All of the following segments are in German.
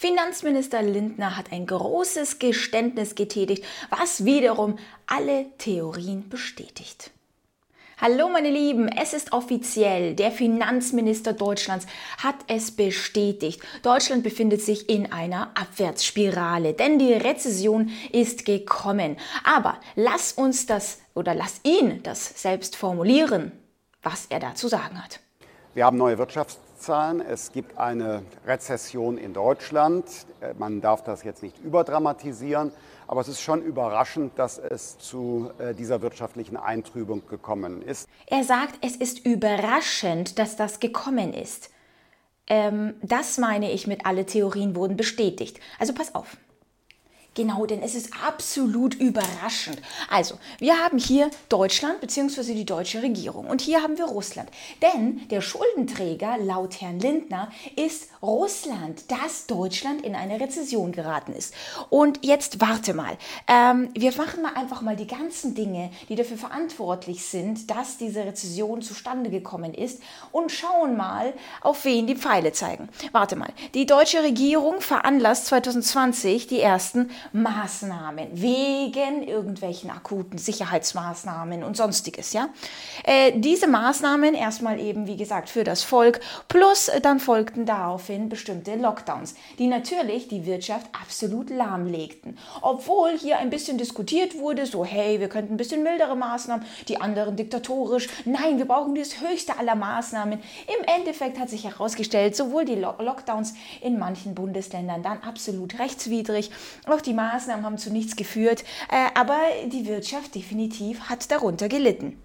Finanzminister Lindner hat ein großes Geständnis getätigt, was wiederum alle Theorien bestätigt. Hallo meine Lieben, es ist offiziell. Der Finanzminister Deutschlands hat es bestätigt. Deutschland befindet sich in einer Abwärtsspirale, denn die Rezession ist gekommen. Aber lass uns das oder lass ihn das selbst formulieren, was er dazu sagen hat. Wir haben neue Wirtschaftszahlen. Es gibt eine Rezession in Deutschland. Äh, man darf das jetzt nicht überdramatisieren, aber es ist schon überraschend, dass es zu äh, dieser wirtschaftlichen Eintrübung gekommen ist. Er sagt, es ist überraschend, dass das gekommen ist. Ähm, das meine ich mit alle Theorien wurden bestätigt. Also pass auf. Genau, denn es ist absolut überraschend. Also, wir haben hier Deutschland bzw. die deutsche Regierung und hier haben wir Russland. Denn der Schuldenträger laut Herrn Lindner ist Russland, dass Deutschland in eine Rezession geraten ist. Und jetzt warte mal. Ähm, wir machen mal einfach mal die ganzen Dinge, die dafür verantwortlich sind, dass diese Rezession zustande gekommen ist und schauen mal, auf wen die Pfeile zeigen. Warte mal. Die deutsche Regierung veranlasst 2020 die ersten Maßnahmen wegen irgendwelchen akuten Sicherheitsmaßnahmen und sonstiges. Ja, äh, diese Maßnahmen erstmal eben wie gesagt für das Volk plus äh, dann folgten daraufhin bestimmte Lockdowns, die natürlich die Wirtschaft absolut lahmlegten. Obwohl hier ein bisschen diskutiert wurde, so hey, wir könnten ein bisschen mildere Maßnahmen, die anderen diktatorisch. Nein, wir brauchen das höchste aller Maßnahmen. Im Endeffekt hat sich herausgestellt, sowohl die Lockdowns in manchen Bundesländern dann absolut rechtswidrig, auch die Maßnahmen haben zu nichts geführt, äh, aber die Wirtschaft definitiv hat darunter gelitten.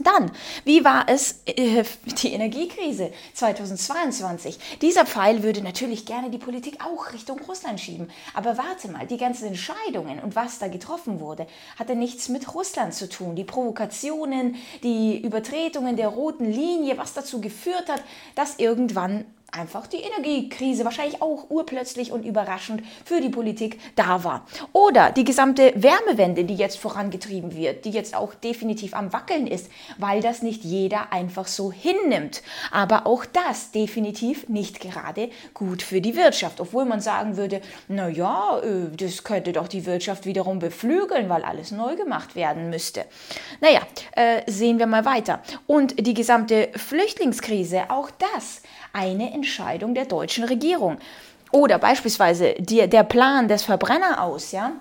Dann, wie war es äh, die Energiekrise 2022? Dieser Pfeil würde natürlich gerne die Politik auch Richtung Russland schieben. Aber warte mal, die ganzen Entscheidungen und was da getroffen wurde, hatte nichts mit Russland zu tun. Die Provokationen, die Übertretungen der roten Linie, was dazu geführt hat, dass irgendwann einfach die Energiekrise wahrscheinlich auch urplötzlich und überraschend für die Politik da war. Oder die gesamte Wärmewende, die jetzt vorangetrieben wird, die jetzt auch definitiv am Wackeln ist, weil das nicht jeder einfach so hinnimmt. Aber auch das definitiv nicht gerade gut für die Wirtschaft, obwohl man sagen würde, na ja, äh, das könnte doch die Wirtschaft wiederum beflügeln, weil alles neu gemacht werden müsste. Naja, äh, sehen wir mal weiter. Und die gesamte Flüchtlingskrise, auch das eine Entscheidung der deutschen Regierung. Oder beispielsweise die, der Plan des Verbrenner aus, ja.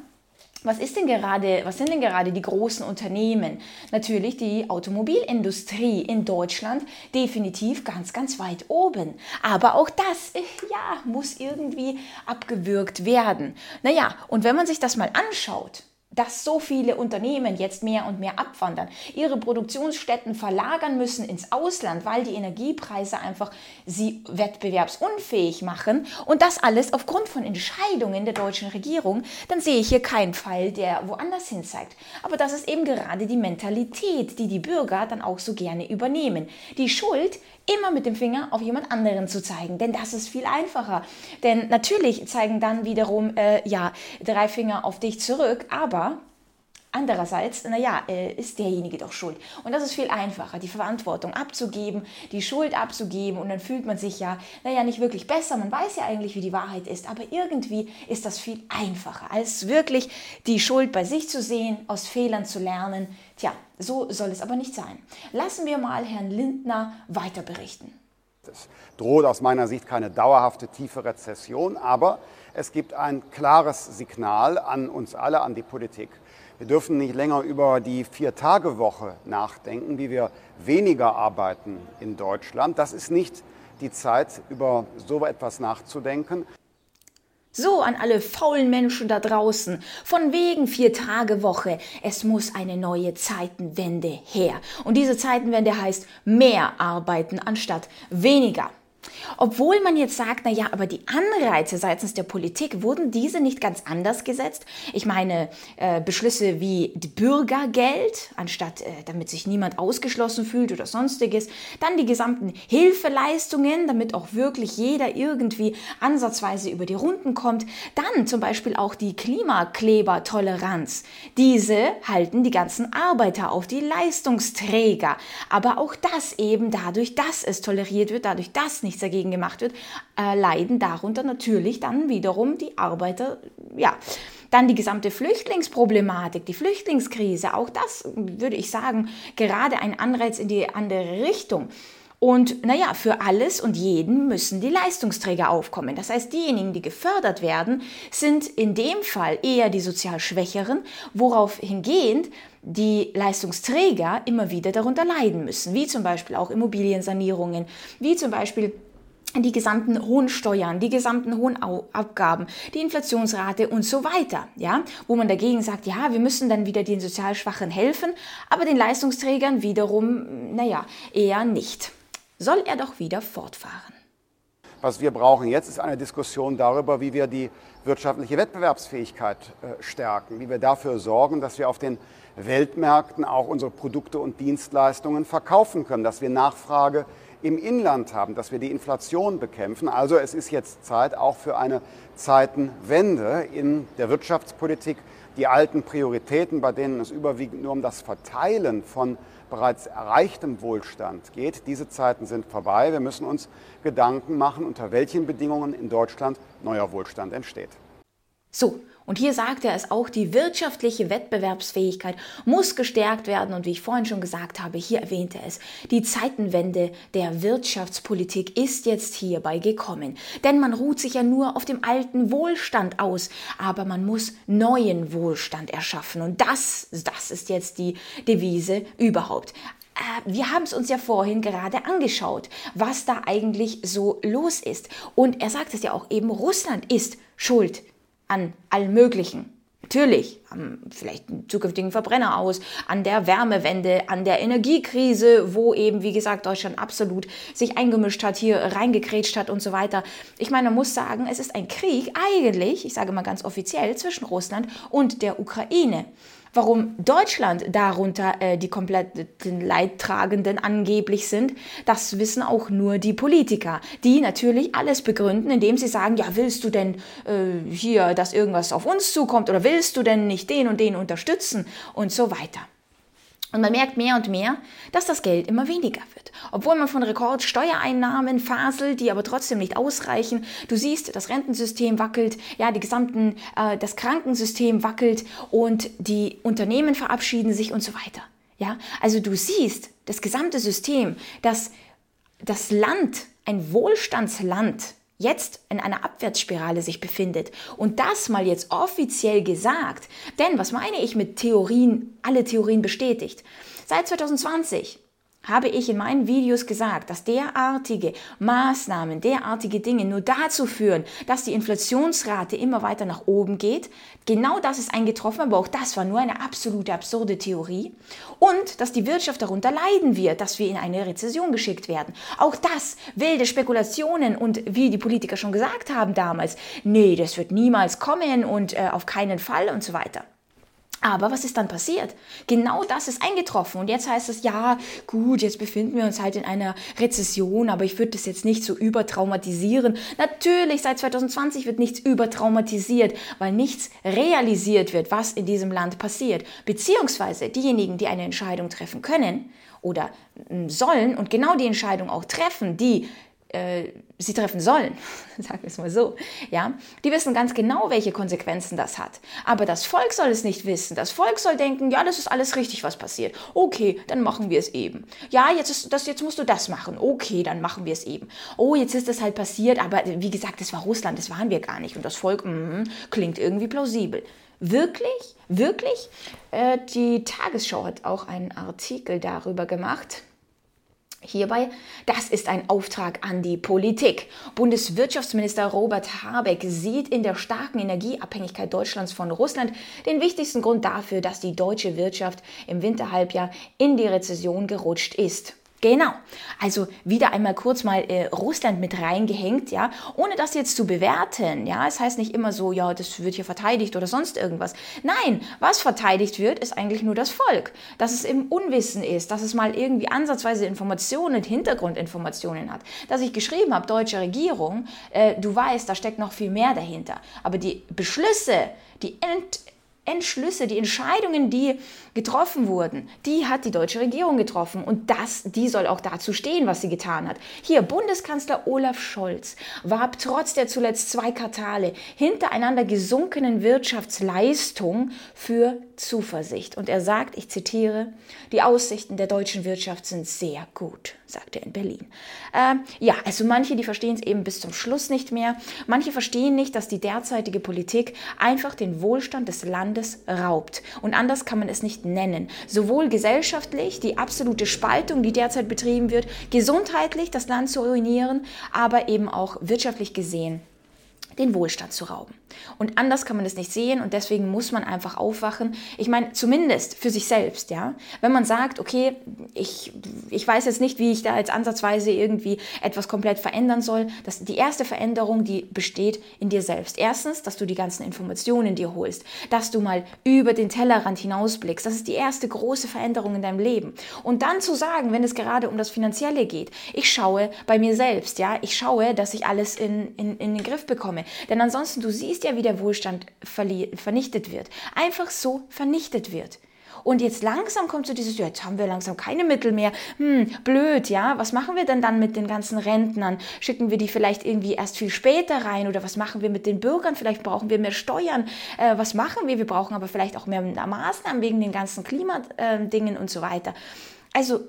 Was ist denn gerade, was sind denn gerade die großen Unternehmen? Natürlich die Automobilindustrie in Deutschland definitiv ganz, ganz weit oben. Aber auch das, ja, muss irgendwie abgewürgt werden. Naja, und wenn man sich das mal anschaut, dass so viele Unternehmen jetzt mehr und mehr abwandern, ihre Produktionsstätten verlagern müssen ins Ausland, weil die Energiepreise einfach sie wettbewerbsunfähig machen und das alles aufgrund von Entscheidungen der deutschen Regierung, dann sehe ich hier keinen Fall, der woanders hin zeigt. Aber das ist eben gerade die Mentalität, die die Bürger dann auch so gerne übernehmen. Die Schuld immer mit dem Finger auf jemand anderen zu zeigen, denn das ist viel einfacher. Denn natürlich zeigen dann wiederum äh, ja drei Finger auf dich zurück, aber Andererseits, naja, äh, ist derjenige doch schuld. Und das ist viel einfacher, die Verantwortung abzugeben, die Schuld abzugeben und dann fühlt man sich ja, naja, nicht wirklich besser. Man weiß ja eigentlich, wie die Wahrheit ist, aber irgendwie ist das viel einfacher, als wirklich die Schuld bei sich zu sehen, aus Fehlern zu lernen. Tja, so soll es aber nicht sein. Lassen wir mal Herrn Lindner weiter berichten. Es droht aus meiner Sicht keine dauerhafte tiefe Rezession, aber es gibt ein klares Signal an uns alle, an die Politik. Wir dürfen nicht länger über die Vier-Tage-Woche nachdenken, wie wir weniger arbeiten in Deutschland. Das ist nicht die Zeit, über so etwas nachzudenken. So an alle faulen Menschen da draußen. Von wegen Vier-Tage-Woche. Es muss eine neue Zeitenwende her. Und diese Zeitenwende heißt mehr arbeiten anstatt weniger. Obwohl man jetzt sagt, na ja, aber die Anreize seitens der Politik, wurden diese nicht ganz anders gesetzt? Ich meine, äh, Beschlüsse wie Bürgergeld, anstatt äh, damit sich niemand ausgeschlossen fühlt oder sonstiges. Dann die gesamten Hilfeleistungen, damit auch wirklich jeder irgendwie ansatzweise über die Runden kommt. Dann zum Beispiel auch die Klimaklebertoleranz. Diese halten die ganzen Arbeiter auf, die Leistungsträger. Aber auch das eben dadurch, dass es toleriert wird, dadurch, dass nicht nichts dagegen gemacht wird, äh, leiden darunter natürlich dann wiederum die Arbeiter, ja. Dann die gesamte Flüchtlingsproblematik, die Flüchtlingskrise, auch das würde ich sagen, gerade ein Anreiz in die andere Richtung. Und naja, für alles und jeden müssen die Leistungsträger aufkommen. Das heißt, diejenigen, die gefördert werden, sind in dem Fall eher die sozial Schwächeren, worauf hingehend die Leistungsträger immer wieder darunter leiden müssen, wie zum Beispiel auch Immobiliensanierungen, wie zum Beispiel die gesamten hohen Steuern, die gesamten hohen Abgaben, die Inflationsrate und so weiter, ja, wo man dagegen sagt, ja, wir müssen dann wieder den sozial Schwachen helfen, aber den Leistungsträgern wiederum, naja, eher nicht soll er doch wieder fortfahren. Was wir brauchen jetzt ist eine Diskussion darüber, wie wir die wirtschaftliche Wettbewerbsfähigkeit äh, stärken, wie wir dafür sorgen, dass wir auf den Weltmärkten auch unsere Produkte und Dienstleistungen verkaufen können, dass wir Nachfrage im Inland haben, dass wir die Inflation bekämpfen. Also es ist jetzt Zeit auch für eine Zeitenwende in der Wirtschaftspolitik. Die alten Prioritäten, bei denen es überwiegend nur um das Verteilen von bereits erreichtem Wohlstand geht. Diese Zeiten sind vorbei. Wir müssen uns Gedanken machen, unter welchen Bedingungen in Deutschland neuer Wohlstand entsteht. So, und hier sagt er es auch, die wirtschaftliche Wettbewerbsfähigkeit muss gestärkt werden. Und wie ich vorhin schon gesagt habe, hier erwähnte es, die Zeitenwende der Wirtschaftspolitik ist jetzt hierbei gekommen. Denn man ruht sich ja nur auf dem alten Wohlstand aus, aber man muss neuen Wohlstand erschaffen. Und das, das ist jetzt die Devise überhaupt äh, wir haben es uns ja vorhin gerade angeschaut, was da eigentlich so los ist. Und er sagt es ja auch eben, Russland ist schuld an allem Möglichen. Natürlich, am vielleicht einen zukünftigen Verbrenner aus, an der Wärmewende, an der Energiekrise, wo eben, wie gesagt, Deutschland absolut sich eingemischt hat, hier reingekrätscht hat und so weiter. Ich meine, man muss sagen, es ist ein Krieg eigentlich, ich sage mal ganz offiziell, zwischen Russland und der Ukraine. Warum Deutschland darunter äh, die kompletten Leidtragenden angeblich sind, das wissen auch nur die Politiker, die natürlich alles begründen, indem sie sagen, ja, willst du denn äh, hier, dass irgendwas auf uns zukommt oder willst du denn nicht den und den unterstützen und so weiter. Und man merkt mehr und mehr, dass das Geld immer weniger wird. Obwohl man von Rekordsteuereinnahmen faselt, die aber trotzdem nicht ausreichen. Du siehst, das Rentensystem wackelt, ja, die gesamten, äh, das Krankensystem wackelt und die Unternehmen verabschieden sich und so weiter. Ja, also du siehst, das gesamte System, dass das Land, ein Wohlstandsland, jetzt in einer Abwärtsspirale sich befindet. Und das mal jetzt offiziell gesagt. Denn was meine ich mit Theorien, alle Theorien bestätigt? Seit 2020 habe ich in meinen Videos gesagt, dass derartige Maßnahmen, derartige Dinge nur dazu führen, dass die Inflationsrate immer weiter nach oben geht. Genau das ist eingetroffen, aber auch das war nur eine absolute absurde Theorie. Und dass die Wirtschaft darunter leiden wird, dass wir in eine Rezession geschickt werden. Auch das wilde Spekulationen und wie die Politiker schon gesagt haben damals, nee, das wird niemals kommen und äh, auf keinen Fall und so weiter. Aber was ist dann passiert? Genau das ist eingetroffen. Und jetzt heißt es, ja, gut, jetzt befinden wir uns halt in einer Rezession, aber ich würde das jetzt nicht so übertraumatisieren. Natürlich, seit 2020 wird nichts übertraumatisiert, weil nichts realisiert wird, was in diesem Land passiert. Beziehungsweise diejenigen, die eine Entscheidung treffen können oder sollen und genau die Entscheidung auch treffen, die äh, sie treffen sollen, sagen wir es mal so, ja, die wissen ganz genau, welche Konsequenzen das hat. Aber das Volk soll es nicht wissen. Das Volk soll denken, ja, das ist alles richtig, was passiert. Okay, dann machen wir es eben. Ja, jetzt ist das, jetzt musst du das machen. Okay, dann machen wir es eben. Oh, jetzt ist das halt passiert, aber wie gesagt, das war Russland, das waren wir gar nicht. Und das Volk mm, klingt irgendwie plausibel. Wirklich, wirklich. Äh, die Tagesschau hat auch einen Artikel darüber gemacht Hierbei, das ist ein Auftrag an die Politik. Bundeswirtschaftsminister Robert Habeck sieht in der starken Energieabhängigkeit Deutschlands von Russland den wichtigsten Grund dafür, dass die deutsche Wirtschaft im Winterhalbjahr in die Rezession gerutscht ist. Genau. Also wieder einmal kurz mal äh, Russland mit reingehängt, ja, ohne das jetzt zu bewerten, ja. Es heißt nicht immer so, ja, das wird hier verteidigt oder sonst irgendwas. Nein, was verteidigt wird, ist eigentlich nur das Volk. Dass es im Unwissen ist, dass es mal irgendwie ansatzweise Informationen, Hintergrundinformationen hat. Dass ich geschrieben habe, deutsche Regierung, äh, du weißt, da steckt noch viel mehr dahinter. Aber die Beschlüsse, die End Entschlüsse, die Entscheidungen, die getroffen wurden, die hat die deutsche Regierung getroffen und das, die soll auch dazu stehen, was sie getan hat. Hier, Bundeskanzler Olaf Scholz warb trotz der zuletzt zwei Quartale hintereinander gesunkenen Wirtschaftsleistung für Zuversicht. Und er sagt, ich zitiere, die Aussichten der deutschen Wirtschaft sind sehr gut, sagt er in Berlin. Ähm, ja, also manche, die verstehen es eben bis zum Schluss nicht mehr. Manche verstehen nicht, dass die derzeitige Politik einfach den Wohlstand des Landes raubt. Und anders kann man es nicht nennen. Sowohl gesellschaftlich, die absolute Spaltung, die derzeit betrieben wird, gesundheitlich das Land zu ruinieren, aber eben auch wirtschaftlich gesehen den Wohlstand zu rauben. Und anders kann man es nicht sehen und deswegen muss man einfach aufwachen. Ich meine, zumindest für sich selbst, ja. Wenn man sagt, okay, ich, ich weiß jetzt nicht, wie ich da jetzt ansatzweise irgendwie etwas komplett verändern soll, dass die erste Veränderung, die besteht in dir selbst. Erstens, dass du die ganzen Informationen dir holst, dass du mal über den Tellerrand hinausblickst. Das ist die erste große Veränderung in deinem Leben. Und dann zu sagen, wenn es gerade um das Finanzielle geht, ich schaue bei mir selbst, ja, ich schaue, dass ich alles in, in, in den Griff bekomme. Denn ansonsten, du siehst ja, wie der Wohlstand vernichtet wird. Einfach so vernichtet wird. Und jetzt langsam kommt so dieses, jetzt haben wir langsam keine Mittel mehr. Hm, blöd, ja. Was machen wir denn dann mit den ganzen Rentnern? Schicken wir die vielleicht irgendwie erst viel später rein? Oder was machen wir mit den Bürgern? Vielleicht brauchen wir mehr Steuern. Äh, was machen wir? Wir brauchen aber vielleicht auch mehr Maßnahmen wegen den ganzen Klimadingen und so weiter. Also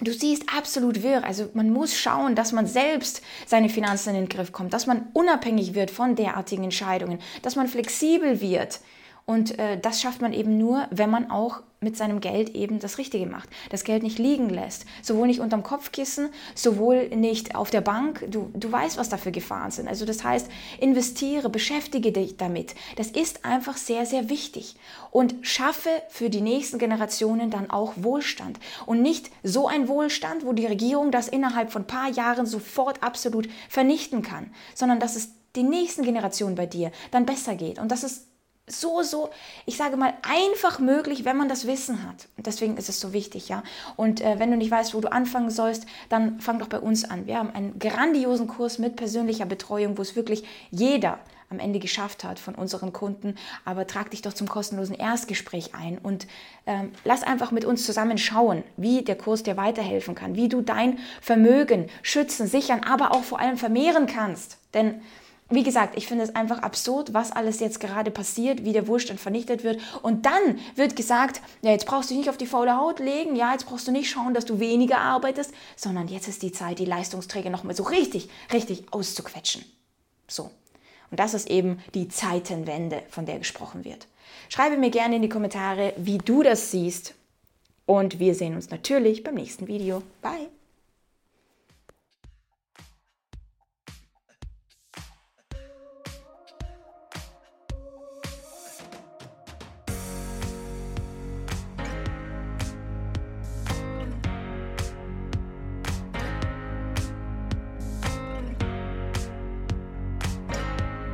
Du siehst absolut wirr. Also man muss schauen, dass man selbst seine Finanzen in den Griff kommt, dass man unabhängig wird von derartigen Entscheidungen, dass man flexibel wird. Und äh, das schafft man eben nur, wenn man auch mit seinem Geld eben das Richtige macht. Das Geld nicht liegen lässt. Sowohl nicht unterm Kopfkissen, sowohl nicht auf der Bank. Du, du weißt, was da für Gefahren sind. Also das heißt, investiere, beschäftige dich damit. Das ist einfach sehr, sehr wichtig. Und schaffe für die nächsten Generationen dann auch Wohlstand. Und nicht so ein Wohlstand, wo die Regierung das innerhalb von paar Jahren sofort absolut vernichten kann, sondern dass es den nächsten Generationen bei dir dann besser geht. Und das ist so, so, ich sage mal, einfach möglich, wenn man das Wissen hat. Und deswegen ist es so wichtig, ja. Und äh, wenn du nicht weißt, wo du anfangen sollst, dann fang doch bei uns an. Wir haben einen grandiosen Kurs mit persönlicher Betreuung, wo es wirklich jeder am Ende geschafft hat von unseren Kunden. Aber trag dich doch zum kostenlosen Erstgespräch ein und ähm, lass einfach mit uns zusammen schauen, wie der Kurs dir weiterhelfen kann, wie du dein Vermögen schützen, sichern, aber auch vor allem vermehren kannst. Denn wie gesagt, ich finde es einfach absurd, was alles jetzt gerade passiert, wie der Wohlstand vernichtet wird. Und dann wird gesagt, ja, jetzt brauchst du dich nicht auf die faule Haut legen, ja, jetzt brauchst du nicht schauen, dass du weniger arbeitest, sondern jetzt ist die Zeit, die Leistungsträger nochmal so richtig, richtig auszuquetschen. So. Und das ist eben die Zeitenwende, von der gesprochen wird. Schreibe mir gerne in die Kommentare, wie du das siehst. Und wir sehen uns natürlich beim nächsten Video. Bye!